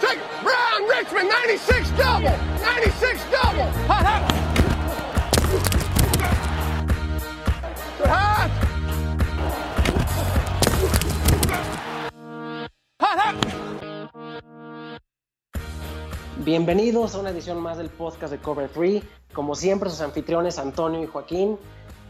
Brown Richmond 96 double. 96 double. Bienvenidos a una edición más del podcast de Cover 3. Como siempre, sus anfitriones Antonio y Joaquín.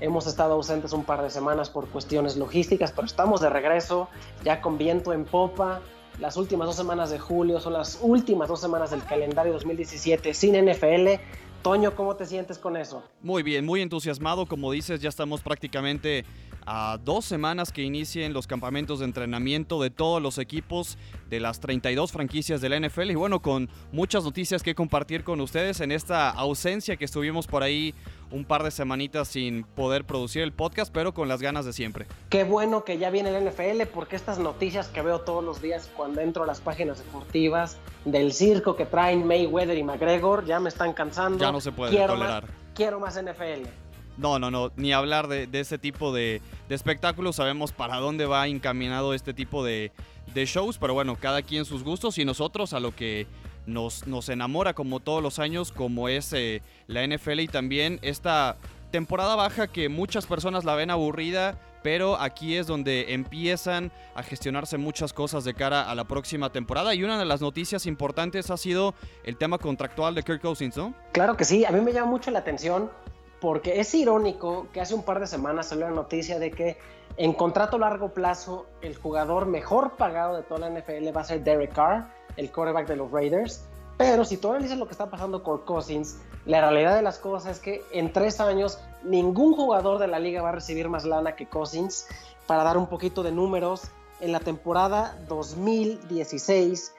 Hemos estado ausentes un par de semanas por cuestiones logísticas, pero estamos de regreso, ya con viento en popa. Las últimas dos semanas de julio son las últimas dos semanas del calendario 2017 sin NFL. Toño, ¿cómo te sientes con eso? Muy bien, muy entusiasmado. Como dices, ya estamos prácticamente a dos semanas que inicien los campamentos de entrenamiento de todos los equipos de las 32 franquicias de la NFL. Y bueno, con muchas noticias que compartir con ustedes en esta ausencia que estuvimos por ahí un par de semanitas sin poder producir el podcast, pero con las ganas de siempre. Qué bueno que ya viene el NFL porque estas noticias que veo todos los días cuando entro a las páginas deportivas del circo que traen Mayweather y McGregor ya me están cansando. Ya no se puede quiero tolerar. Más, quiero más NFL. No, no, no, ni hablar de, ese tipo de, espectáculos. Sabemos para dónde va encaminado este tipo de, shows, pero bueno, cada quien sus gustos y nosotros a lo que nos, nos enamora como todos los años, como es eh, la NFL y también esta temporada baja que muchas personas la ven aburrida, pero aquí es donde empiezan a gestionarse muchas cosas de cara a la próxima temporada. Y una de las noticias importantes ha sido el tema contractual de Kirk Cousins, ¿no? Claro que sí, a mí me llama mucho la atención porque es irónico que hace un par de semanas salió la noticia de que en contrato largo plazo el jugador mejor pagado de toda la NFL va a ser Derek Carr, el quarterback de los Raiders. Pero si tú analizas lo que está pasando con Cousins, la realidad de las cosas es que en tres años ningún jugador de la liga va a recibir más lana que Cousins. Para dar un poquito de números, en la temporada 2016,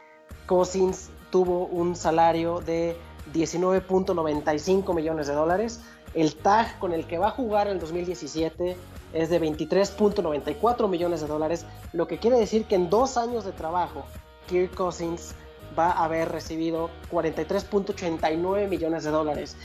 Cousins tuvo un salario de 19.95 millones de dólares. El tag con el que va a jugar en 2017 es de 23.94 millones de dólares, lo que quiere decir que en dos años de trabajo, Kirk Cousins va a haber recibido 43.89 millones de dólares.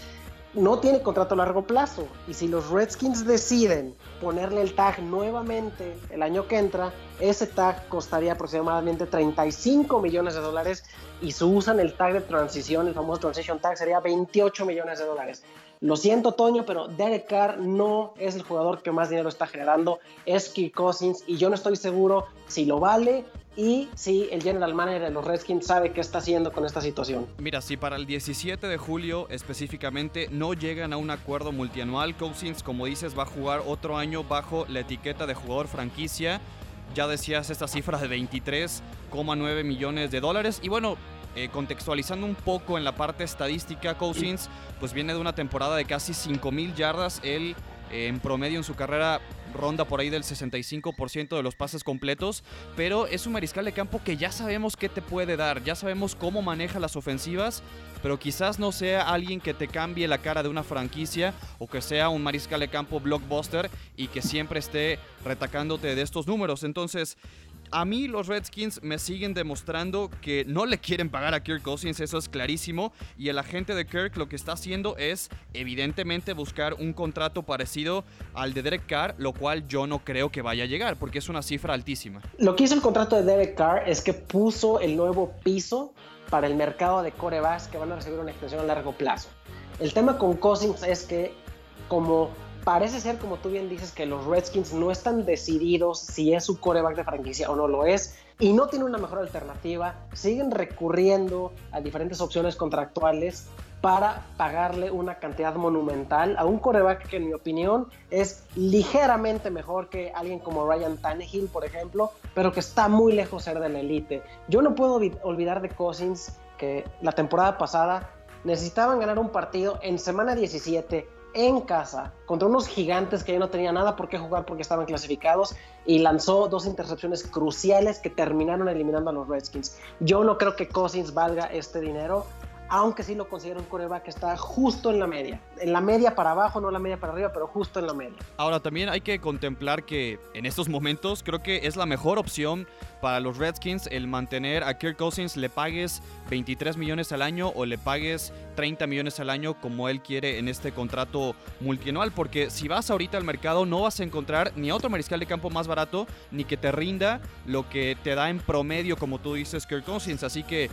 No tiene contrato a largo plazo y si los Redskins deciden ponerle el tag nuevamente el año que entra, ese tag costaría aproximadamente 35 millones de dólares y si usan el tag de transición, el famoso transition tag, sería 28 millones de dólares. Lo siento, Toño, pero Derek Carr no es el jugador que más dinero está generando, es Kirk Cousins y yo no estoy seguro si lo vale y si el general manager de los Redskins sabe qué está haciendo con esta situación. Mira, si para el 17 de julio específicamente no llegan a un acuerdo multianual, Cousins, como dices, va a jugar otro año bajo la etiqueta de jugador franquicia. Ya decías esta cifra de 23,9 millones de dólares. Y bueno, eh, contextualizando un poco en la parte estadística, Cousins pues viene de una temporada de casi 5.000 yardas. Él eh, en promedio en su carrera ronda por ahí del 65% de los pases completos, pero es un mariscal de campo que ya sabemos qué te puede dar, ya sabemos cómo maneja las ofensivas, pero quizás no sea alguien que te cambie la cara de una franquicia o que sea un mariscal de campo blockbuster y que siempre esté retacándote de estos números. Entonces, a mí los Redskins me siguen demostrando que no le quieren pagar a Kirk Cousins, eso es clarísimo. Y el agente de Kirk lo que está haciendo es evidentemente buscar un contrato parecido al de Derek Carr, lo cual yo no creo que vaya a llegar porque es una cifra altísima. Lo que hizo el contrato de Derek Carr es que puso el nuevo piso para el mercado de corebacks que van a recibir una extensión a largo plazo. El tema con Cousins es que como parece ser, como tú bien dices, que los Redskins no están decididos si es su coreback de franquicia o no lo es, y no tienen una mejor alternativa, siguen recurriendo a diferentes opciones contractuales para pagarle una cantidad monumental a un coreback que en mi opinión es ligeramente mejor que alguien como Ryan Tannehill, por ejemplo, pero que está muy lejos de ser de la elite. Yo no puedo olvidar de Cousins que la temporada pasada necesitaban ganar un partido en semana 17 en casa contra unos gigantes que ya no tenía nada por qué jugar porque estaban clasificados y lanzó dos intercepciones cruciales que terminaron eliminando a los Redskins. Yo no creo que Cousins valga este dinero, aunque sí lo considero un coreback que está justo en la media. En la media para abajo, no la media para arriba, pero justo en la media. Ahora también hay que contemplar que en estos momentos creo que es la mejor opción para los Redskins el mantener a Kirk Cousins, le pagues 23 millones al año o le pagues 30 millones al año como él quiere en este contrato multianual, porque si vas ahorita al mercado no vas a encontrar ni a otro mariscal de campo más barato, ni que te rinda lo que te da en promedio, como tú dices, Kirk Cousins. Así que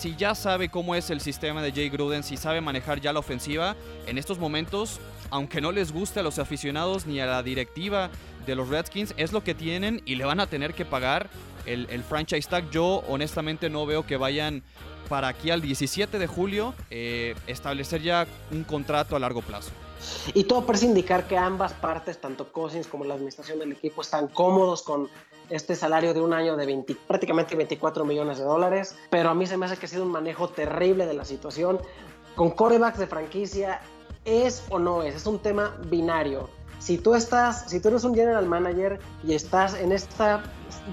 si ya sabe cómo es el sistema de Jay Gruden, si sabe manejar ya la ofensiva, en estos momentos, aunque no les guste a los aficionados ni a la directiva de los Redskins, es lo que tienen y le van a tener que pagar el, franchise tag. Yo honestamente no veo que vayan para aquí al 17 de julio eh, establecer ya un contrato a largo plazo. Y todo parece indicar que ambas partes, tanto Cousins como la administración del equipo, están cómodos con este salario de un año de 20, prácticamente 24 millones de dólares. Pero a mí se me hace que ha sido un manejo terrible de la situación. Con corebacks de franquicia, ¿es o no es? Es un tema binario. Si tú estás, si tú eres un general manager y estás en esta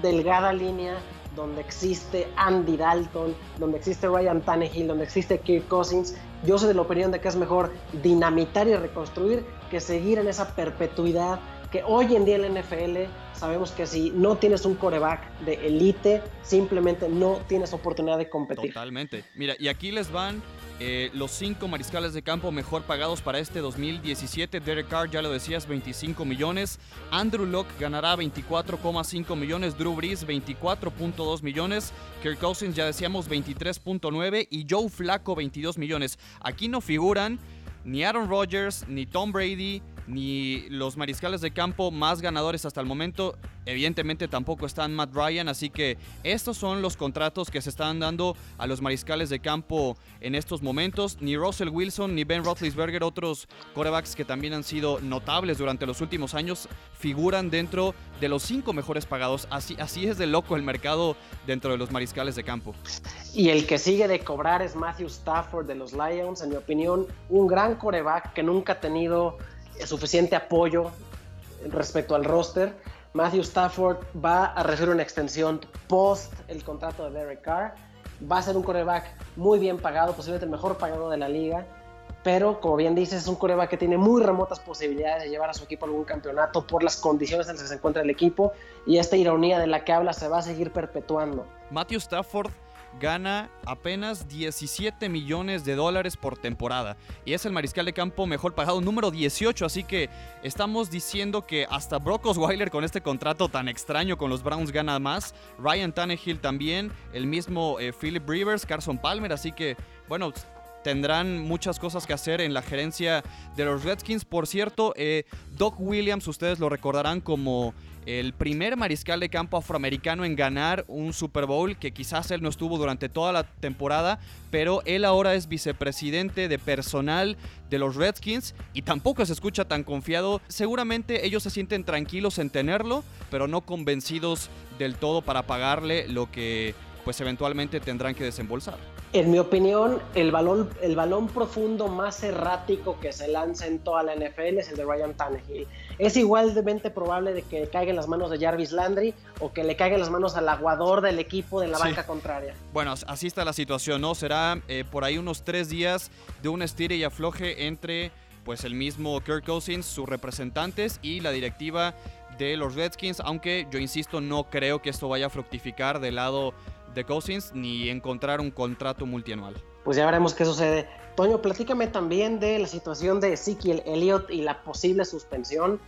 delgada línea donde existe Andy Dalton, donde existe Ryan Tannehill, donde existe Kirk Cousins, yo soy de la opinión de que es mejor dinamitar y reconstruir que seguir en esa perpetuidad que hoy en día en la NFL sabemos que si no tienes un coreback de elite, simplemente no tienes oportunidad de competir. Totalmente. Mira, y aquí les van eh, los cinco mariscales de campo mejor pagados para este 2017. Derek Carr, ya lo decías, 25 millones. Andrew Locke ganará 24,5 millones. Drew Brees, 24,2 millones. Kirk Cousins, ya decíamos, 23,9. Y Joe Flacco, 22 millones. Aquí no figuran ni Aaron Rodgers, ni Tom Brady, ni los mariscales de campo más ganadores hasta el momento. Evidentemente tampoco están Matt Ryan, así que estos son los contratos que se están dando a los mariscales de campo en estos momentos. Ni Russell Wilson ni Ben Roethlisberger, otros corebacks que también han sido notables durante los últimos años, figuran dentro de los cinco mejores pagados. Así, así es de loco el mercado dentro de los mariscales de campo. Y el que sigue de cobrar es Matthew Stafford de los Lions, en mi opinión, un gran coreback que nunca ha tenido suficiente apoyo respecto al roster. Matthew Stafford va a recibir una extensión post el contrato de Derek Carr. Va a ser un coreback muy bien pagado, posiblemente el mejor pagado de la liga. Pero, como bien dices, es un coreback que tiene muy remotas posibilidades de llevar a su equipo a algún campeonato por las condiciones en las que se encuentra el equipo. Y esta ironía de la que habla se va a seguir perpetuando. Matthew Stafford gana apenas 17 millones de dólares por temporada y es el mariscal de campo mejor pagado número 18, así que estamos diciendo que hasta Brock Osweiler con este contrato tan extraño con los Browns gana más, Ryan Tannehill también, el mismo eh, Philip Rivers, Carson Palmer, así que bueno, tendrán muchas cosas que hacer en la gerencia de los Redskins. Por cierto, eh, Doc Williams, ustedes lo recordarán como el primer mariscal de campo afroamericano en ganar un Super Bowl, que quizás él no estuvo durante toda la temporada, pero él ahora es vicepresidente de personal de los Redskins y tampoco se escucha tan confiado. Seguramente ellos se sienten tranquilos en tenerlo, pero no convencidos del todo para pagarle lo que pues eventualmente tendrán que desembolsar. En mi opinión, el balón, el balón profundo más errático que se lanza en toda la NFL es el de Ryan Tannehill. Es igualmente probable de que caiga en las manos de Jarvis Landry o que le caiga en las manos al aguador del equipo de la banca contraria. Bueno, así está la situación, ¿no? Será eh, por ahí unos tres días de un estire y afloje entre pues el mismo Kirk Cousins, sus representantes y la directiva de los Redskins, aunque yo insisto, no creo que esto vaya a fructificar del lado de Cousins ni encontrar un contrato multianual. Pues ya veremos qué sucede. Toño, platícame también de la situación de Ezekiel Elliott y la posible suspensión.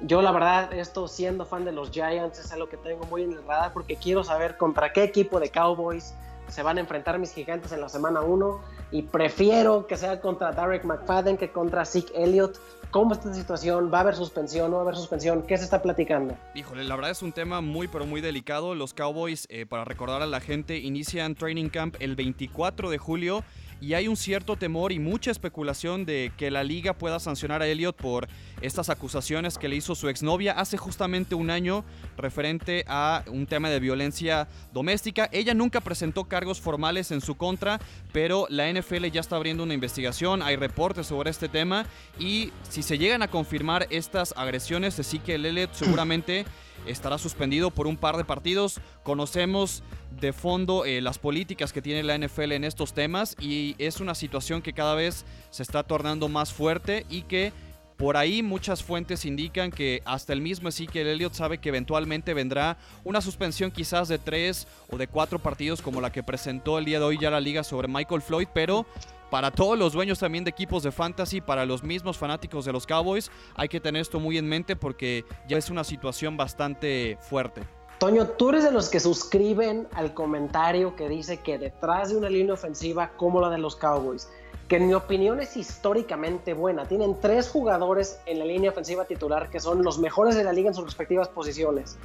Yo la verdad, esto siendo fan de los Giants es algo que tengo muy en el radar porque quiero saber contra qué equipo de Cowboys se van a enfrentar mis gigantes en la semana 1 y prefiero que sea contra Derek McFadden que contra Zeke Elliott. ¿Cómo está esta situación? ¿Va a haber suspensión? ¿No va a haber suspensión? ¿Qué se está platicando? Híjole, la verdad es un tema muy pero muy delicado. Los Cowboys, eh, para recordar a la gente, inician Training Camp el 24 de julio y hay un cierto temor y mucha especulación de que la liga pueda sancionar a Elliot por estas acusaciones que le hizo su exnovia hace justamente un año referente a un tema de violencia doméstica. Ella nunca presentó cargos formales en su contra, pero la NFL ya está abriendo una investigación, hay reportes sobre este tema y si se llegan a confirmar estas agresiones, así que Elliot seguramente estará suspendido por un par de partidos. Conocemos de fondo eh, las políticas que tiene la NFL en estos temas y es una situación que cada vez se está tornando más fuerte y que por ahí muchas fuentes indican que hasta el mismo Ezekiel Elliott sabe que eventualmente vendrá una suspensión quizás de tres o de cuatro partidos como la que presentó el día de hoy ya la liga sobre Michael Floyd, pero para todos los dueños también de equipos de fantasy, para los mismos fanáticos de los Cowboys, hay que tener esto muy en mente porque ya es una situación bastante fuerte. Toño, tú eres de los que suscriben al comentario que dice que detrás de una línea ofensiva como la de los Cowboys, que en mi opinión es históricamente buena, tienen tres jugadores en la línea ofensiva titular que son los mejores de la liga en sus respectivas posiciones.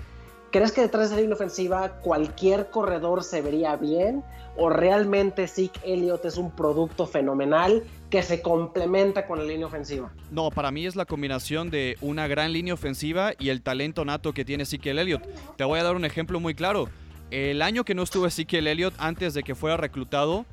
¿Crees que detrás de esa línea ofensiva cualquier corredor se vería bien? ¿O realmente Zeke Elliott es un producto fenomenal que se complementa con la línea ofensiva? No, para mí es la combinación de una gran línea ofensiva y el talento nato que tiene Zeke Elliott. Te voy a dar un ejemplo muy claro. El año que no estuvo Zeke Elliott antes de que fuera reclutado,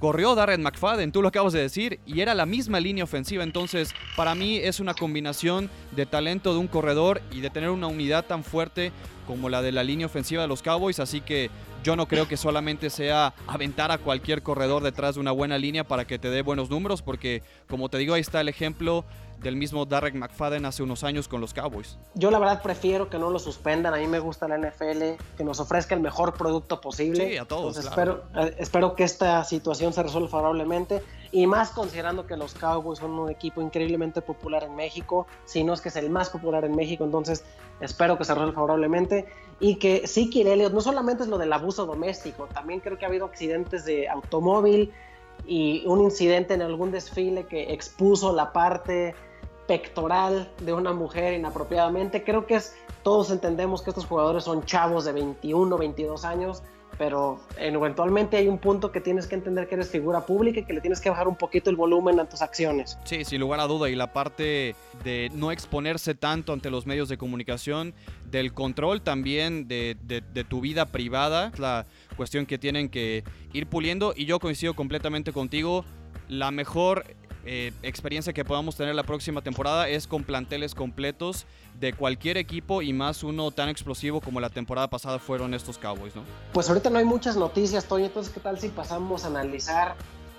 corrió Darren McFadden, tú lo acabas de decir, y era la misma línea ofensiva. Entonces, para mí es una combinación de talento de un corredor y de tener una unidad tan fuerte como la de la línea ofensiva de los Cowboys, así que yo no creo que solamente sea aventar a cualquier corredor detrás de una buena línea para que te dé buenos números, porque como te digo, ahí está el ejemplo del mismo Derek McFadden hace unos años con los Cowboys. Yo la verdad prefiero que no lo suspendan, a mí me gusta la NFL, que nos ofrezca el mejor producto posible. Sí, a todos. espero, eh, espero que esta situación se resuelva favorablemente y más considerando que los Cowboys son un equipo increíblemente popular en México, si no es que es el más popular en México, entonces espero que se resuelva favorablemente y que sí, Elliott no solamente es lo del abuso doméstico, también creo que ha habido accidentes de automóvil y un incidente en algún desfile que expuso la parte pectoral de una mujer inapropiadamente. Creo que es, todos entendemos que estos jugadores son chavos de 21, 22 años, pero eventualmente hay un punto que tienes que entender que eres figura pública y que le tienes que bajar un poquito el volumen a tus acciones. Sí, sin lugar a duda, y la parte de no exponerse tanto ante los medios de comunicación, del control también de, de tu vida privada, la cuestión que tienen que ir puliendo, y yo coincido completamente contigo, la mejor eh, experiencia que podamos tener la próxima temporada es con planteles completos de cualquier equipo y más uno tan explosivo como la temporada pasada fueron estos Cowboys, ¿no? Pues ahorita no hay muchas noticias, Toño, entonces ¿qué tal si pasamos a analizar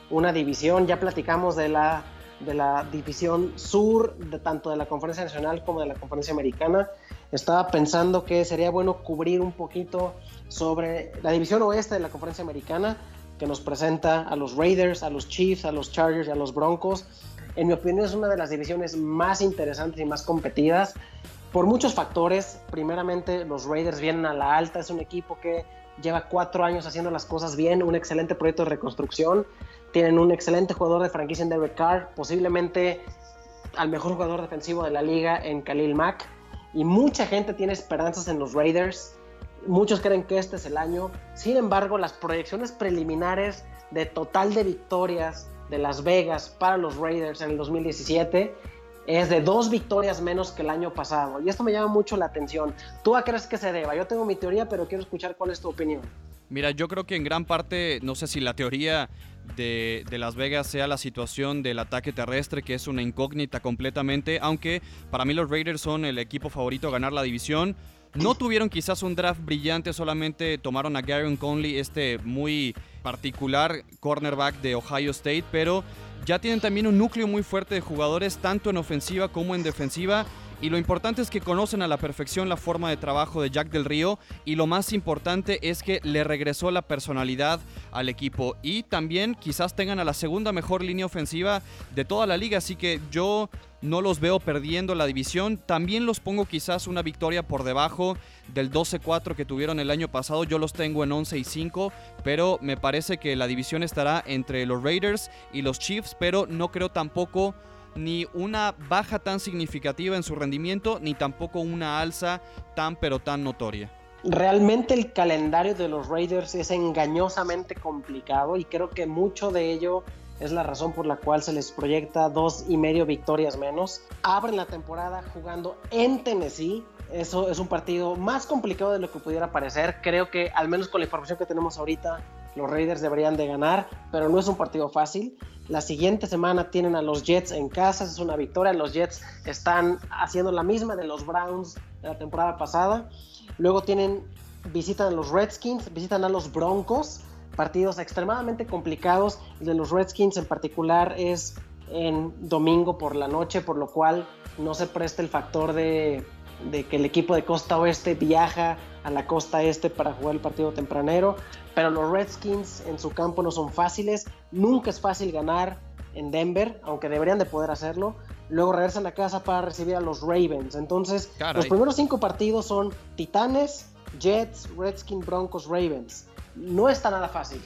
una división? Ya platicamos de la, de la división sur, de tanto de la conferencia nacional como de la conferencia americana. Estaba pensando que sería bueno cubrir un poquito sobre la división oeste de la conferencia americana que nos presenta a los Raiders, a los Chiefs, a los Chargers y a los Broncos. En mi opinión es una de las divisiones más interesantes y más competidas por muchos factores. Primeramente, los Raiders vienen a la alta, es un equipo que lleva cuatro años haciendo las cosas bien, un excelente proyecto de reconstrucción. Tienen un excelente jugador de franquicia en Derek Carr, posiblemente al mejor jugador defensivo de la liga en Khalil Mack. Y mucha gente tiene esperanzas en los Raiders. Muchos creen que este es el año. Sin embargo, las proyecciones preliminares de total de victorias de Las Vegas para los Raiders en el 2017 es de dos victorias menos que el año pasado. Y esto me llama mucho la atención. ¿Tú a crees que se deba? Yo tengo mi teoría, pero quiero escuchar cuál es tu opinión. Mira, yo creo que en gran parte, no sé si la teoría de, Las Vegas sea la situación del ataque terrestre, que es una incógnita completamente, aunque para mí los Raiders son el equipo favorito a ganar la división. No tuvieron quizás un draft brillante, solamente tomaron a Gary Conley, este muy particular cornerback de Ohio State, pero ya tienen también un núcleo muy fuerte de jugadores, tanto en ofensiva como en defensiva. Y lo importante es que conocen a la perfección la forma de trabajo de Jack del Río y lo más importante es que le regresó la personalidad al equipo y también quizás tengan a la segunda mejor línea ofensiva de toda la liga, así que yo no los veo perdiendo la división. También los pongo quizás una victoria por debajo del 12-4 que tuvieron el año pasado. Yo los tengo en 11 5, pero me parece que la división estará entre los Raiders y los Chiefs, pero no creo tampoco ni una baja tan significativa en su rendimiento, ni tampoco una alza tan pero tan notoria. Realmente el calendario de los Raiders es engañosamente complicado y creo que mucho de ello es la razón por la cual se les proyecta dos y medio victorias menos. Abren la temporada jugando en Tennessee. Eso es un partido más complicado de lo que pudiera parecer. Creo que, al menos con la información que tenemos ahorita, los Raiders deberían de ganar, pero no es un partido fácil. La siguiente semana tienen a los Jets en casa, es una victoria. Los Jets están haciendo la misma de los Browns de la temporada pasada. Luego tienen, visitan a los Redskins, visitan a los Broncos partidos extremadamente complicados. El de los Redskins en particular es en domingo por la noche, por lo cual no se presta el factor de, que el equipo de costa oeste viaja a la costa este para jugar el partido tempranero. Pero los Redskins en su campo no son fáciles. Nunca es fácil ganar en Denver, aunque deberían de poder hacerlo. Luego regresan a casa para recibir a los Ravens. Entonces, los primeros cinco partidos son Titanes, Jets, Redskins, Broncos, Ravens. No está nada fácil.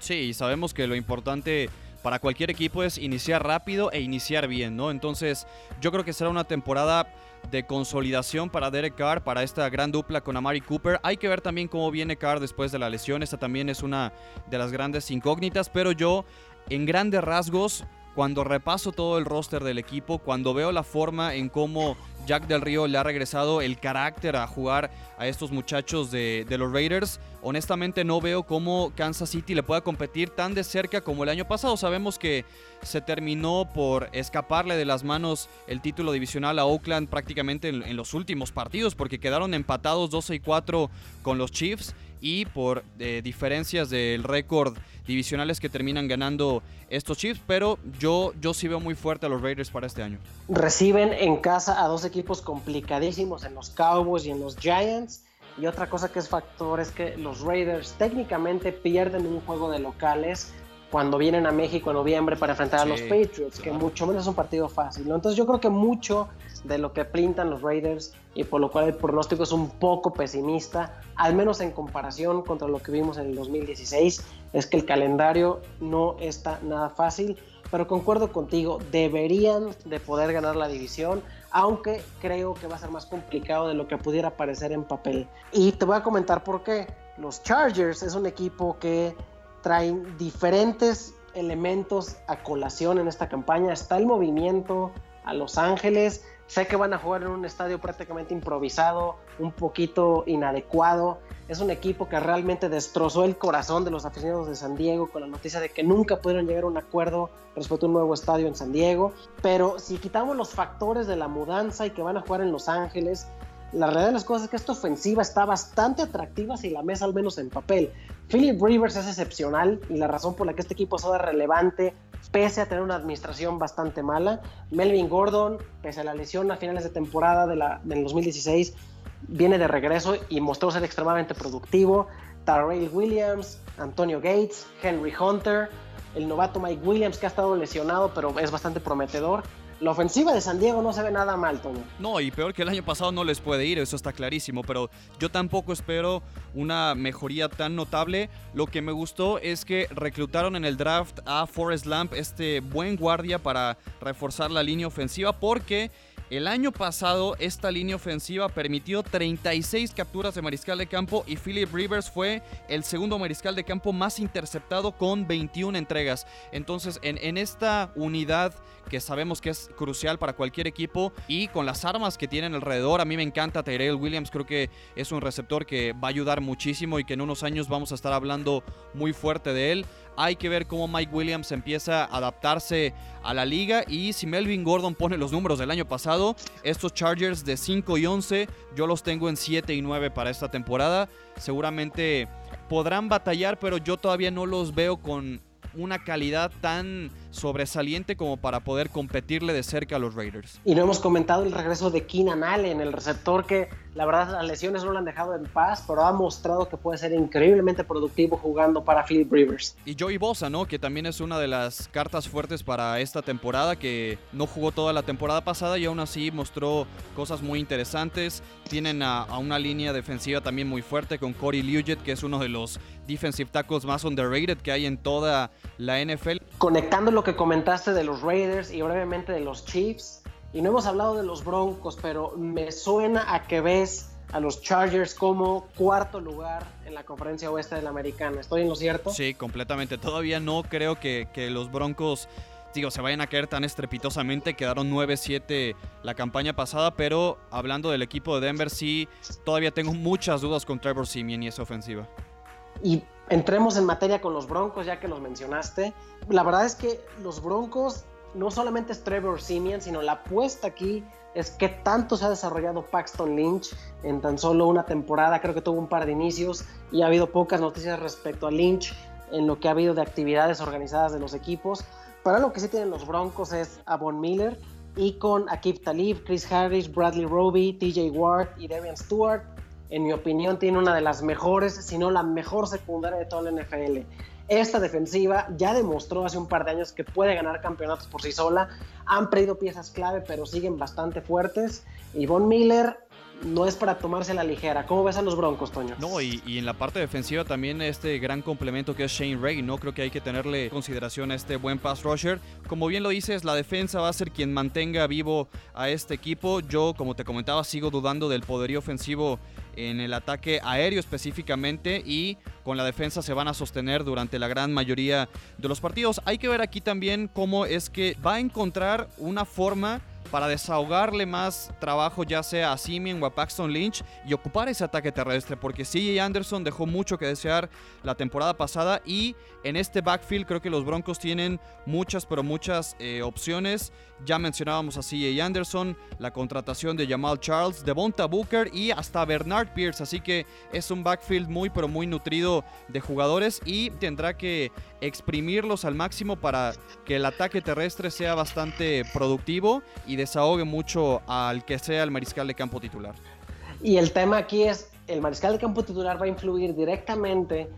Sí, sabemos que lo importante para cualquier equipo es iniciar rápido e iniciar bien, ¿no? Entonces, yo creo que será una temporada de consolidación para Derek Carr, para esta gran dupla con Amari Cooper. Hay que ver también cómo viene Carr después de la lesión. Esta también es una de las grandes incógnitas, pero yo, en grandes rasgos, cuando repaso todo el roster del equipo, cuando veo la forma en cómo Jack del Río le ha regresado el carácter a jugar a estos muchachos de, los Raiders, honestamente no veo cómo Kansas City le pueda competir tan de cerca como el año pasado. Sabemos que se terminó por escaparle de las manos el título divisional a Oakland prácticamente en, los últimos partidos, porque quedaron empatados 12 y 4 con los Chiefs y por eh, diferencias del récord divisionales que terminan ganando estos Chiefs, pero yo, yo sí veo muy fuerte a los Raiders para este año. Reciben en casa a dos equipos complicadísimos en los Cowboys y en los Giants. Y otra cosa que es factor es que los Raiders técnicamente pierden un juego de locales cuando vienen a México en noviembre para enfrentar a los Patriots, que mucho menos es un partido fácil. Entonces yo creo que mucho de lo que pintan los Raiders y por lo cual el pronóstico es un poco pesimista, al menos en comparación contra lo que vimos en el 2016, es que el calendario no está nada fácil, pero concuerdo contigo, deberían de poder ganar la división, aunque creo que va a ser más complicado de lo que pudiera parecer en papel. Y te voy a comentar por qué. Los Chargers es un equipo que traen diferentes elementos a colación en esta campaña. Está el movimiento a Los Ángeles, Sé que van a jugar en un estadio prácticamente improvisado, un poquito inadecuado. Es un equipo que realmente destrozó el corazón de los aficionados de San Diego con la noticia de que nunca pudieron llegar a un acuerdo respecto a un nuevo estadio en San Diego. Pero si quitamos los factores de la mudanza y que van a jugar en Los Ángeles, la realidad de las cosas es que esta ofensiva está bastante atractiva si la mesa al menos en papel. Philip Rivers es excepcional y la razón por la que este equipo es relevante pese a tener una administración bastante mala. Melvin Gordon, pese a la lesión a finales de temporada de la, del 2016, viene de regreso y mostró ser extremadamente productivo. Tarrell Williams, Antonio Gates, Henry Hunter, el novato Mike Williams que ha estado lesionado pero es bastante prometedor la ofensiva de San Diego no se ve nada mal, Toño. No, y peor que el año pasado no les puede ir, eso está clarísimo, pero yo tampoco espero una mejoría tan notable. Lo que me gustó es que reclutaron en el draft a Forrest Lamp, este buen guardia para reforzar la línea ofensiva, porque el año pasado esta línea ofensiva permitió 36 capturas de mariscal de campo y Philip Rivers fue el segundo mariscal de campo más interceptado con 21 entregas. Entonces en, en esta unidad que sabemos que es crucial para cualquier equipo y con las armas que tienen alrededor, a mí me encanta Tyrell Williams, creo que es un receptor que va a ayudar muchísimo y que en unos años vamos a estar hablando muy fuerte de él. Hay que ver cómo Mike Williams empieza a adaptarse a la liga y si Melvin Gordon pone los números del año pasado, estos Chargers de 5 y 11, yo los tengo en 7 y 9 para esta temporada. Seguramente podrán batallar, pero yo todavía no los veo con una calidad tan sobresaliente como para poder competirle de cerca a los Raiders. Y no hemos comentado el regreso de Keenan Allen, el receptor que la verdad las lesiones no lo han dejado en paz, pero ha mostrado que puede ser increíblemente productivo jugando para Philip Rivers. Y Joey Bosa, ¿no? Que también es una de las cartas fuertes para esta temporada, que no jugó toda la temporada pasada y aún así mostró cosas muy interesantes. Tienen a, una línea defensiva también muy fuerte con Corey Liuget, que es uno de los defensive tackles más underrated que hay en toda la NFL. Conectándolo que comentaste de los Raiders y brevemente de los Chiefs. Y no hemos hablado de los Broncos, pero me suena a que ves a los Chargers como cuarto lugar en la conferencia oeste de la americana. ¿Estoy en lo cierto? Sí, completamente. Todavía no creo que, que los Broncos digo, se vayan a caer tan estrepitosamente. Quedaron 9-7 la campaña pasada, pero hablando del equipo de Denver, sí, todavía tengo muchas dudas con Trevor Simeon y esa ofensiva. Y entremos en materia con los Broncos, ya que los mencionaste. La verdad es que los Broncos no solamente es Trevor Simeon, sino la apuesta aquí es que tanto se ha desarrollado Paxton Lynch en tan solo una temporada. Creo que tuvo un par de inicios y ha habido pocas noticias respecto a Lynch en lo que ha habido de actividades organizadas de los equipos. Pero lo que sí tienen los Broncos es a Von Miller y con Akib Talib, Chris Harris, Bradley Roby, TJ Ward y Darian Stewart en mi opinión, tiene una de las mejores, si no la mejor secundaria de toda la NFL. Esta defensiva ya demostró hace un par de años que puede ganar campeonatos por sí sola. Han perdido piezas clave, pero siguen bastante fuertes. Y Von Miller no es para tomarse la ligera. ¿Cómo ves a los Broncos, Toño? No, y, en la parte defensiva también este gran complemento que es Shane Ray, ¿no? Creo que hay que tenerle consideración a este buen pass rusher. Como bien lo dices, la defensa va a ser quien mantenga vivo a este equipo. Yo, como te comentaba, sigo dudando del poderío ofensivo en el ataque aéreo específicamente y con la defensa se van a sostener durante la gran mayoría de los partidos. Hay que ver aquí también cómo es que va a encontrar una forma para desahogarle más trabajo ya sea a Simeon o a Paxton Lynch y ocupar ese ataque terrestre, porque CJ Anderson dejó mucho que desear la temporada pasada y en este backfield creo que los Broncos tienen muchas, pero muchas eh, opciones. Ya mencionábamos a CJ Anderson, la contratación de Jamal Charles, Devonta Booker y hasta Bernard Pierce, así que es un backfield muy, pero muy nutrido de jugadores y tendrá que exprimirlos al máximo para que el ataque terrestre sea bastante productivo y desahogue mucho al que sea el mariscal de campo titular. Y el tema aquí es, el mariscal de campo titular va a influir directamente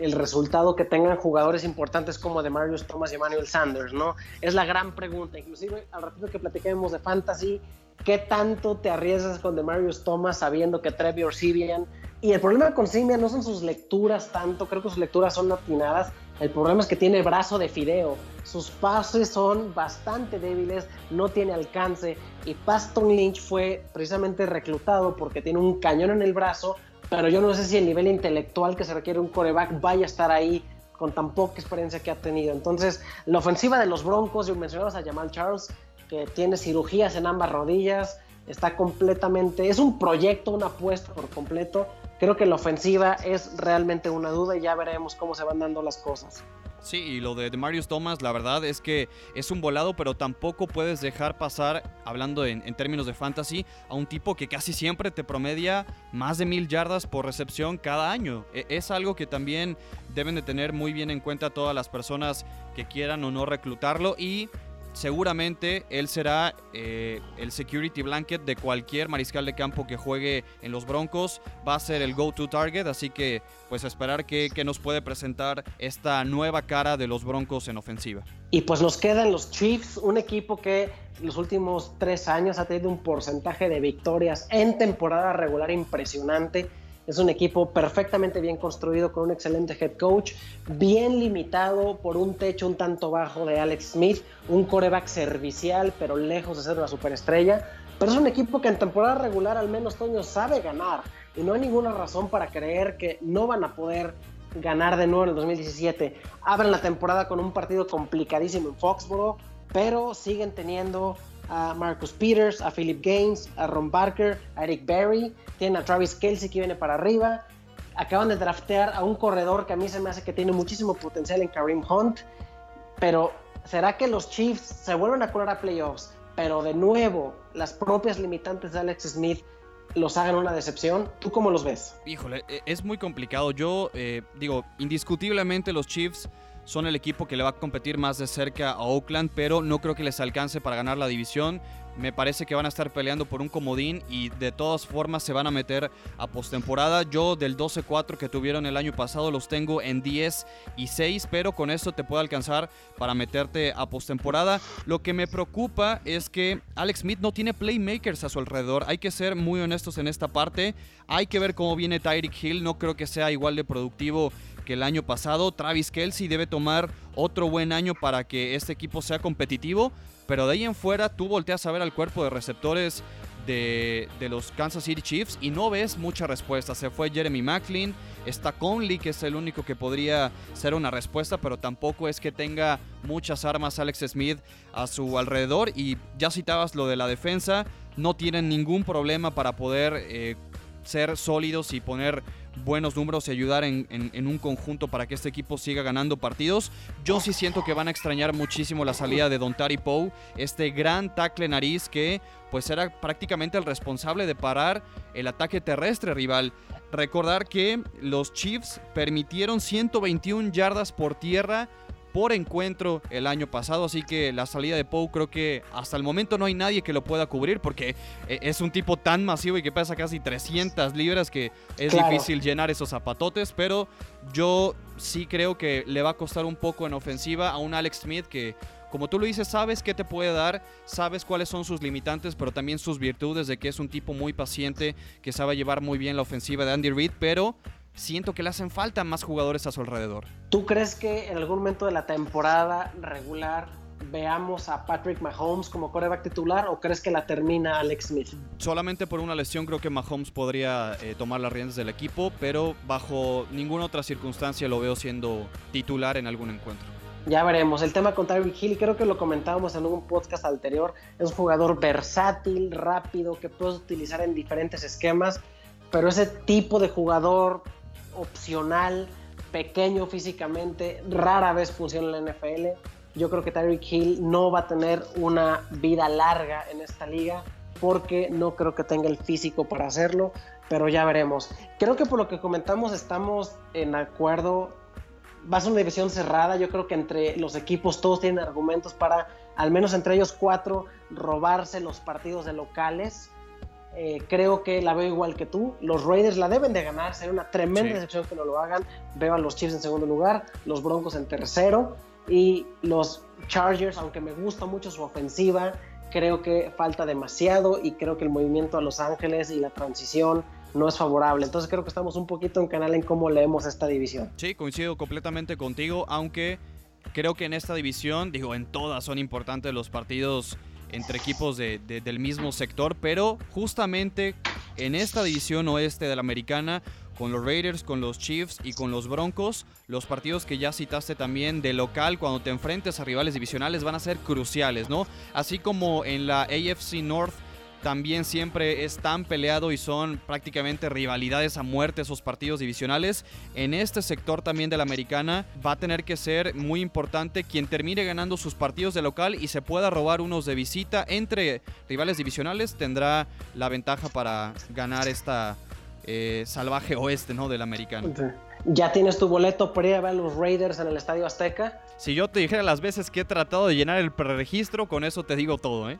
el resultado que tengan jugadores importantes como de Marius Thomas y Emmanuel Sanders, ¿no? Es la gran pregunta. Inclusive al ratito que platiquemos de fantasy, ¿qué tanto te arriesgas con de Marius Thomas sabiendo que Trevor Sibian y el problema con Simeon no son sus lecturas tanto, creo que sus lecturas son atinadas. El problema es que tiene brazo de fideo. Sus pases son bastante débiles, no tiene alcance. Y Paston Lynch fue precisamente reclutado porque tiene un cañón en el brazo, pero yo no sé si el nivel intelectual que se requiere un coreback vaya a estar ahí con tan poca experiencia que ha tenido. Entonces, la ofensiva de los Broncos, yo mencionabas a Jamal Charles, que tiene cirugías en ambas rodillas, está completamente, es un proyecto, una apuesta por completo. Creo que la ofensiva es realmente una duda y ya veremos cómo se van dando las cosas. Sí, y lo de Marius Thomas, la verdad es que es un volado, pero tampoco puedes dejar pasar, hablando en, términos de fantasy, a un tipo que casi siempre te promedia más de mil yardas por recepción cada año. E, es algo que también deben de tener muy bien en cuenta todas las personas que quieran o no reclutarlo y seguramente él será eh, el security blanket de cualquier mariscal de campo que juegue en los Broncos. Va a ser el go-to target, así que pues esperar que, que, nos puede presentar esta nueva cara de los Broncos en ofensiva. Y pues nos quedan los Chiefs, un equipo que los últimos tres años ha tenido un porcentaje de victorias en temporada regular impresionante es un equipo perfectamente bien construido con un excelente head coach, bien limitado por un techo un tanto bajo de Alex Smith, un coreback servicial, pero lejos de ser una superestrella. Pero es un equipo que en temporada regular al menos Toño sabe ganar y no hay ninguna razón para creer que no van a poder ganar de nuevo en el 2017. Abren la temporada con un partido complicadísimo en Foxborough, pero siguen teniendo a Marcus Peters, a Philip Gaines, a Ron Barker, a Eric Berry, tienen a Travis Kelsey que viene para arriba, acaban de draftear a un corredor que a mí se me hace que tiene muchísimo potencial en Kareem Hunt, pero ¿será que los Chiefs se vuelven a colar a playoffs, pero de nuevo las propias limitantes de Alex Smith los hagan una decepción? ¿Tú cómo los ves? Híjole, e-, es muy complicado. Yo eh, digo, indiscutiblemente los Chiefs son el equipo que le va a competir más de cerca a Oakland, pero no creo que les alcance para ganar la división. Me parece que van a estar peleando por un comodín y de todas formas se van a meter a postemporada. Yo del 12-4 que tuvieron el año pasado los tengo en 10 y 6, pero con esto te puede alcanzar para meterte a postemporada. Lo que me preocupa es que Alex Smith no tiene playmakers a su alrededor. Hay que ser muy honestos en esta parte. Hay que ver cómo viene Tyreek Hill. No creo que sea igual de productivo que el año pasado. Travis Kelsey debe tomar otro buen año para que este equipo sea competitivo. Pero de ahí en fuera tú volteas a ver al cuerpo de receptores de, los Kansas City Chiefs y no ves mucha respuesta. Se fue Jeremy Macklin, está Conley, que es el único que podría ser una respuesta, pero tampoco es que tenga muchas armas Alex Smith a su alrededor. Y ya citabas lo de la defensa, no tienen ningún problema para poder eh, ser sólidos y poner buenos números y ayudar en, un conjunto para que este equipo siga ganando partidos. Yo sí siento que van a extrañar muchísimo la salida de Don Tari Poe, este gran tackle nariz que pues era prácticamente el responsable de parar el ataque terrestre rival. Recordar que los Chiefs permitieron 121 yardas por tierra por encuentro el año pasado, así que la salida de Poe creo que hasta el momento no hay nadie que lo pueda cubrir porque eh, es un tipo tan masivo y que pesa casi 300 libras que es difícil llenar esos zapatotes, pero yo sí creo que le va a costar un poco en ofensiva a un Alex Smith que como tú lo dices, sabes qué te puede dar, sabes cuáles son sus limitantes, pero también sus virtudes de que es un tipo muy paciente, que sabe llevar muy bien la ofensiva de Andy Reid, pero siento que le hacen falta más jugadores a su alrededor. ¿Tú crees que en algún momento de la temporada regular veamos a Patrick Mahomes como coreback titular o crees que la termina Alex Smith? Solamente por una lesión creo que Mahomes podría eh, tomar las riendas del equipo, pero bajo ninguna otra circunstancia lo veo siendo titular en algún encuentro. Ya veremos. El tema con Tyreek Hill, creo que lo comentábamos en un podcast anterior, es un jugador versátil, rápido, que puedes utilizar en diferentes esquemas, pero ese tipo de jugador opcional, pequeño físicamente, rara vez funciona en la NFL yo creo que Tyreek Hill no va a tener una vida larga en esta liga porque no creo que tenga el físico para hacerlo, pero ya veremos. Creo que por lo que comentamos estamos en acuerdo. Va a ser una división cerrada. Yo creo que entre los equipos todos tienen argumentos para, al menos entre ellos cuatro, robarse los partidos de locales. Eh, creo que la veo igual que tú. Los Raiders la deben de ganar. Sería una tremenda decepción que no lo hagan. Veo a los Chiefs en segundo lugar, los Broncos en tercero. Y los Chargers, aunque me gusta mucho su ofensiva, creo que falta demasiado y creo que el movimiento a Los Ángeles y la transición no es favorable. Entonces creo que estamos un poquito en canal en cómo leemos esta división. Sí, coincido completamente contigo, aunque creo que en esta división, digo, en todas son importantes los partidos entre equipos del mismo sector, pero justamente en esta división oeste de la americana con los Raiders, con los Chiefs y con los Broncos. Los partidos que ya citaste también de local, cuando te enfrentes a rivales divisionales, van a ser cruciales, ¿no? Así como en la AFC North también siempre es tan peleado y son prácticamente rivalidades a muerte esos partidos divisionales. En este sector también de la americana va a tener que ser muy importante quien termine ganando sus partidos de local y se pueda robar unos de visita entre rivales divisionales tendrá la ventaja para ganar esta eh, salvaje oeste, ¿no? Del americano. ¿Ya tienes tu boleto para ver a los Raiders en el Estadio Azteca? Si yo te dijera las veces que he tratado de llenar el preregistro, con eso te digo todo, ¿eh?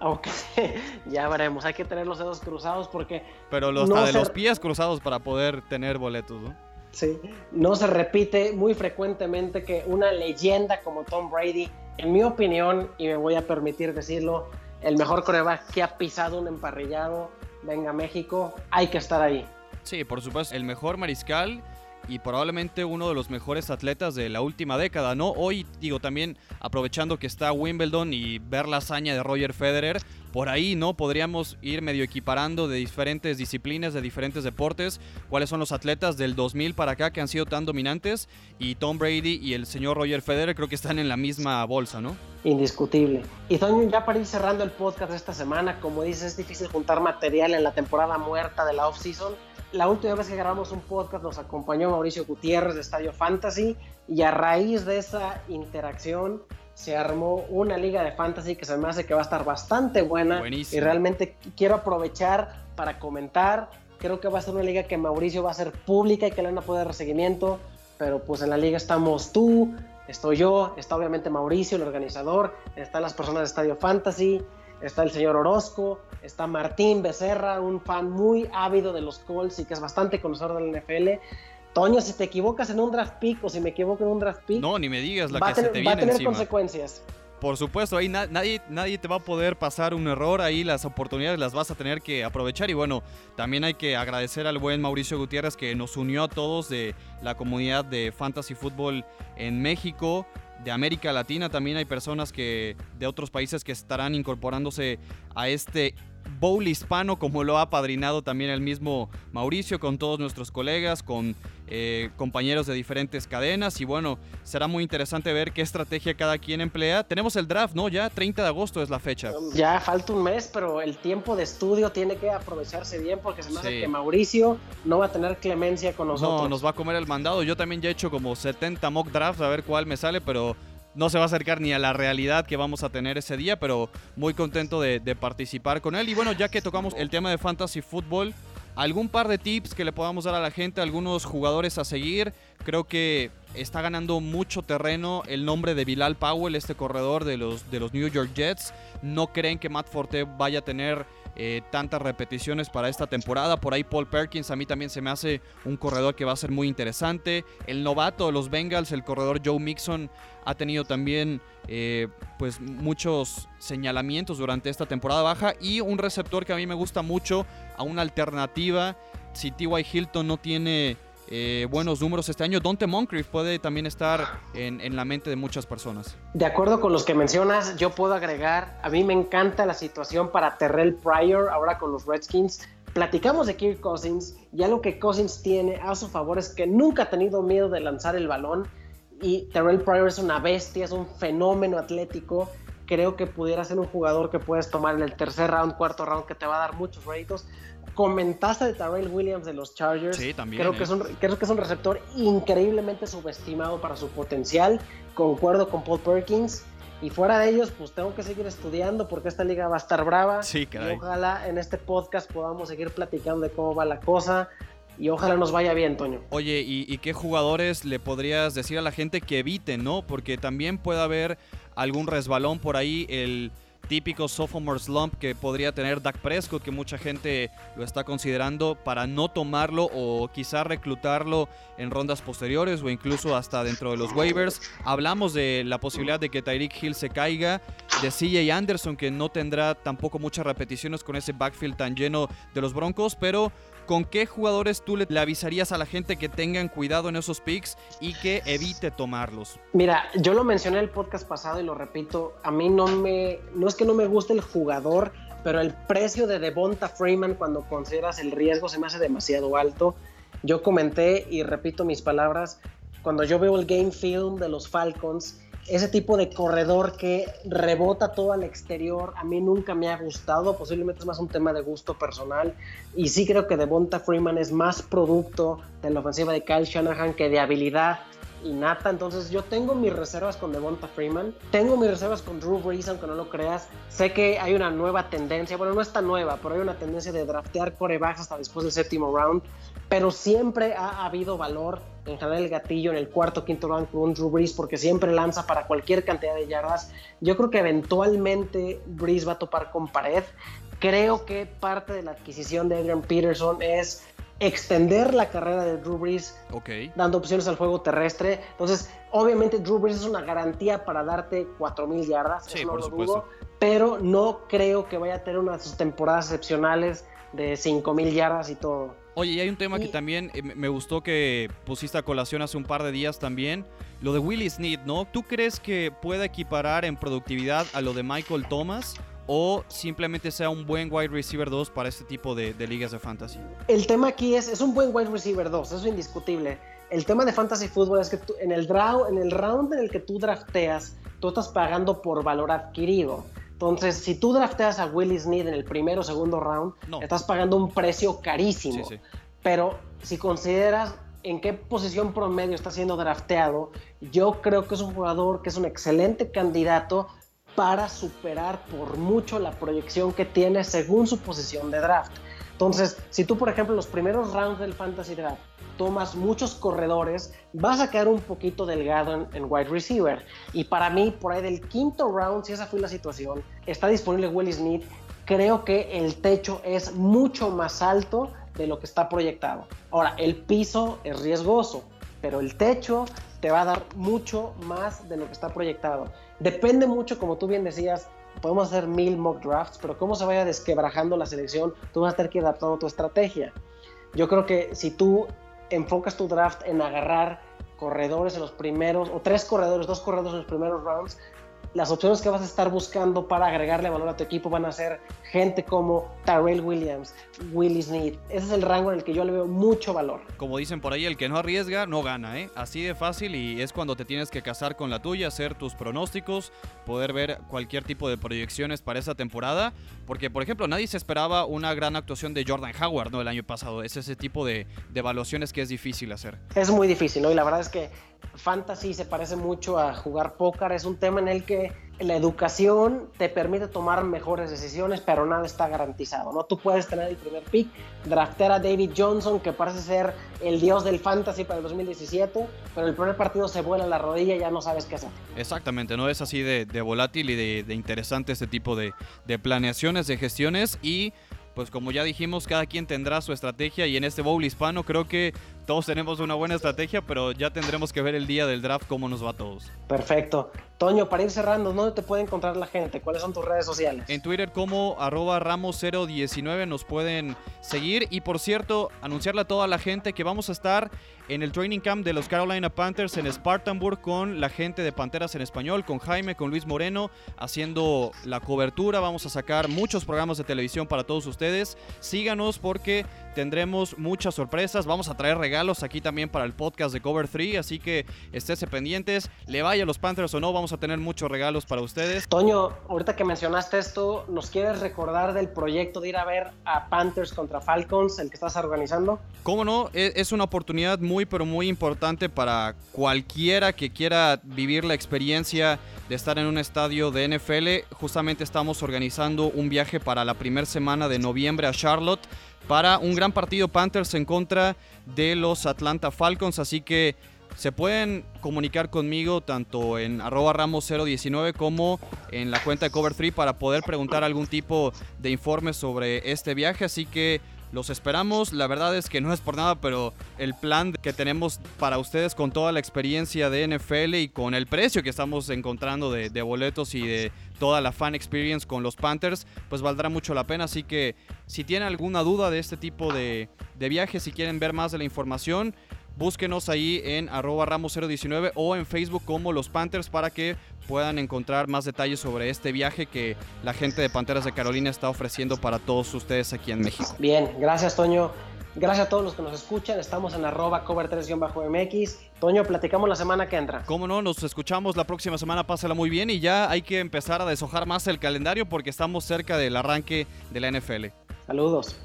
Ok, ya veremos. Hay que tener los dedos cruzados porque. Pero los, de los pies cruzados para poder tener boletos, ¿no? Sí, no se repite muy frecuentemente que una leyenda como Tom Brady, en mi opinión, y me voy a permitir decirlo, el mejor coreback que ha pisado un emparrillado venga México, hay que estar ahí. Sí, por supuesto, el mejor mariscal y probablemente uno de los mejores atletas de la última década, ¿no? Hoy, digo, también aprovechando que está Wimbledon y ver la hazaña de Roger Federer, por ahí, ¿no? Podríamos ir medio equiparando de diferentes disciplinas, de diferentes deportes, cuáles son los atletas del 2000 para acá que han sido tan dominantes y Tom Brady y el señor Roger Federer creo que están en la misma bolsa, ¿no? Indiscutible. Y Toño, ya para ir cerrando el podcast de esta semana, como dices, es difícil juntar material en la temporada muerta de la off-season. La última vez que grabamos un podcast nos acompañó Mauricio Gutiérrez de Estadio Fantasy y a raíz de esa interacción se armó una liga de fantasy que se me hace que va a estar bastante buena. Y realmente quiero aprovechar para comentar. Creo que va a ser una liga que Mauricio va a hacer pública y que le van a poder dar seguimiento. Pero pues en la liga estamos tú, estoy yo, está obviamente Mauricio, el organizador, están las personas de Estadio Fantasy, está el señor Orozco, está Martín Becerra, un fan muy ávido de los Colts y que es bastante conocedor del NFL. Toño, si te equivocas en un draft pick o si me equivoco en un draft pick. No, ni me digas la que se te viene Va a tener consecuencias. Por supuesto, ahí nadie, nadie te va a poder pasar un error, ahí las oportunidades las vas a tener que aprovechar y bueno, también hay que agradecer al buen Mauricio Gutiérrez que nos unió a todos de la comunidad de Fantasy Football en México, de América Latina, también hay personas que de otros países que estarán incorporándose a este bowl hispano, como lo ha padrinado también el mismo Mauricio, con todos nuestros colegas, con eh, compañeros de diferentes cadenas. Y bueno, será muy interesante ver qué estrategia cada quien emplea. Tenemos el draft, ¿no? Ya 30 de agosto es la fecha. Ya falta un mes, pero el tiempo de estudio tiene que aprovecharse bien porque se me hace que Mauricio no va a tener clemencia con nosotros. No, nos va a comer el mandado. Yo también ya he hecho como 70 mock drafts a ver cuál me sale, pero no se va a acercar ni a la realidad que vamos a tener ese día, pero muy contento de, participar con él. Y bueno, ya que tocamos el tema de fantasy fútbol, algún par de tips que le podamos dar a la gente, algunos jugadores a seguir. Creo que está ganando mucho terreno el nombre de Bilal Powell, este corredor de los, de los New York Jets. No creen que Matt Forte vaya a tener eh, tantas repeticiones para esta temporada. Por ahí Paul Perkins a mí también se me hace un corredor que va a ser muy interesante. El novato de los Bengals, el corredor Joe Mixon, ha tenido también eh, pues muchos señalamientos durante esta temporada baja y un receptor que a mí me gusta mucho, a una alternativa. Si T.Y. Hilton no tiene eh, buenos números este año. Dante Moncrief puede también estar en, la mente de muchas personas. De acuerdo con los que mencionas, yo puedo agregar, a mí me encanta la situación para Terrell Pryor ahora con los Redskins. Platicamos de Kirk Cousins y algo que Cousins tiene a su favor es que nunca ha tenido miedo de lanzar el balón y Terrell Pryor es una bestia, es un fenómeno atlético. Creo que pudiera ser un jugador que puedes tomar en el tercer round, cuarto round, que te va a dar muchos réditos comentaste de Tyrell Williams de los Chargers. Sí, también. Creo, que es un, creo que es un receptor increíblemente subestimado para su potencial. Concuerdo con Paul Perkins. Y fuera de ellos, pues tengo que seguir estudiando porque esta liga va a estar brava. Sí, Y ojalá en este podcast podamos seguir platicando de cómo va la cosa. Y ojalá nos vaya bien, Toño. Oye, ¿y, ¿y, qué jugadores le podrías decir a la gente que eviten, no? Porque también puede haber algún resbalón por ahí. El típico sophomore slump que podría tener Dak Prescott, que mucha gente lo está considerando para no tomarlo o quizá reclutarlo en rondas posteriores o incluso hasta dentro de los waivers. Hablamos de la posibilidad de que Tyreek Hill se caiga, de CJ Anderson, que no tendrá tampoco muchas repeticiones con ese backfield tan lleno de los Broncos, pero ¿con qué jugadores tú le, avisarías a la gente que tengan cuidado en esos picks y que evite tomarlos? Mira, yo lo mencioné en el podcast pasado y lo repito, a mí no me, que no me guste el jugador, pero el precio de Devonta Freeman cuando consideras el riesgo se me hace demasiado alto. Yo comenté y repito mis palabras, cuando yo veo el game film de los Falcons, ese tipo de corredor que rebota todo al exterior, a mí nunca me ha gustado, posiblemente es más un tema de gusto personal, y sí creo que Devonta Freeman es más producto de la ofensiva de Kyle Shanahan que de habilidad innata, entonces yo tengo mis reservas con Devonta Freeman, tengo mis reservas con Drew Brees, aunque no lo creas, sé que hay una nueva tendencia, bueno, no es tan nueva, pero hay una tendencia de draftear corebacks hasta después del séptimo round, pero siempre ha habido valor en jalar el gatillo en el cuarto, quinto round con Drew Brees porque siempre lanza para cualquier cantidad de yardas. Yo creo que eventualmente Brees va a topar con pared. Creo que parte de la adquisición de Adrian Peterson es extender la carrera de Drew Brees dando opciones al juego terrestre. Entonces, obviamente Drew Brees es una garantía para darte 4.000 yardas, sí, por supuesto. pero no creo que vaya a tener unas temporadas excepcionales de 5.000 yardas y todo. Oye, y hay un tema que también eh, me gustó que pusiste a colación hace un par de días también, lo de Willie Snead, ¿no? ¿Tú crees que pueda equiparar en productividad a lo de Michael Thomas? O simplemente sea un buen wide receiver 2 para este tipo de, ligas de fantasy? El tema aquí es, es un buen wide receiver 2, eso es indiscutible. El tema de fantasy fútbol es que en, el draw, en el round en el que tú drafteas, tú estás pagando por valor adquirido. Entonces, si tú drafteas a Willie Snead en el primero o segundo round, estás pagando un precio carísimo. Pero si consideras en qué posición promedio está siendo drafteado, yo creo que es un jugador que es un excelente candidato para superar por mucho la proyección que tiene según su posición de draft. Entonces, si tú, por ejemplo, en los primeros rounds del Fantasy Draft tomas muchos corredores, vas a quedar un poquito delgado en, wide receiver. Y para mí, por ahí del quinto round, si esa fue la situación, está disponible Willie Smith. Creo que el techo es mucho más alto de lo que está proyectado. Ahora, el piso es riesgoso, pero el techo te va a dar mucho más de lo que está proyectado. Depende mucho, como tú bien decías, podemos hacer mil mock drafts, pero cómo se vaya desquebrajando la selección, tú vas a tener que adaptar tu estrategia. Yo creo que si tú enfocas tu draft en agarrar corredores en los primeros, o tres corredores, dos corredores en los primeros rounds, las opciones que vas a estar buscando para agregarle valor a tu equipo van a ser gente como Tyrell Williams, Willie Snead. Ese es el rango en el que yo le veo mucho valor. Como dicen por ahí, el que no arriesga no gana, ¿eh? Así de fácil y es cuando te tienes que casar con la tuya, hacer tus pronósticos, poder ver cualquier tipo de proyecciones para esa temporada. Porque, por ejemplo, nadie se esperaba una gran actuación de Jordan Howard, ¿no? El año pasado. Es ese tipo de, de evaluaciones que es difícil hacer. Es muy difícil, ¿no? Y la verdad es que fantasy se parece mucho a jugar póker. Es un tema en el que la educación te permite tomar mejores decisiones, pero nada está garantizado, ¿no? Tú puedes tener el primer pick, draftear a David Johnson, que parece ser el dios del fantasy para el 2017, pero el primer partido se vuela la rodilla y ya no sabes qué hacer. Exactamente, no es así de, volátil y de, interesante este tipo de, de planeaciones, de gestiones y pues como ya dijimos, cada quien tendrá su estrategia y en este bowl hispano creo que todos tenemos una buena estrategia, pero ya tendremos que ver el día del draft cómo nos va a todos. Perfecto. Toño, para ir cerrando, ¿dónde te puede encontrar la gente? ¿Cuáles son tus redes sociales? En Twitter como arroba ramos019 nos pueden seguir. Y por cierto, anunciarle a toda la gente que vamos a estar en el training camp de los Carolina Panthers en Spartanburg con la gente de Panteras en Español, con Jaime, con Luis Moreno, haciendo la cobertura. Vamos a sacar muchos programas de televisión para todos ustedes. Síganos porque tendremos muchas sorpresas. Vamos a traer regalos aquí también para el podcast de Cover 3, así que estése pendientes. Le vaya a los Panthers o no, vamos a tener muchos regalos para ustedes. Toño, ahorita que mencionaste esto, ¿nos quieres recordar del proyecto de ir a ver a Panthers contra Falcons, el que estás organizando? ¿Cómo no? E, es una oportunidad muy, pero muy importante para cualquiera que quiera vivir la experiencia de estar en un estadio de NFL. Justamente estamos organizando un viaje para la primera semana de noviembre a Charlotte para un gran partido Panthers en contra de los Atlanta Falcons. Así que se pueden comunicar conmigo tanto en arroba ramos019 como en la cuenta de Cover 3 para poder preguntar algún tipo de informe sobre este viaje. Así que los esperamos. La verdad es que no es por nada, pero el plan que tenemos para ustedes con toda la experiencia de NFL y con el precio que estamos encontrando de, boletos y de toda la fan experience con los Panthers, pues valdrá mucho la pena. Así que si tienen alguna duda de este tipo de, de viajes, si quieren ver más de la información, búsquenos ahí en arroba ramos019 o en Facebook como los Panthers para que puedan encontrar más detalles sobre este viaje que la gente de Panteras de Carolina está ofreciendo para todos ustedes aquí en México. Bien, gracias Toño. Gracias a todos los que nos escuchan. Estamos en arroba cover3-mx. Toño, platicamos la semana que entra. Cómo no, nos escuchamos la próxima semana. Pásala muy bien y ya hay que empezar a deshojar más el calendario porque estamos cerca del arranque de la NFL. Saludos.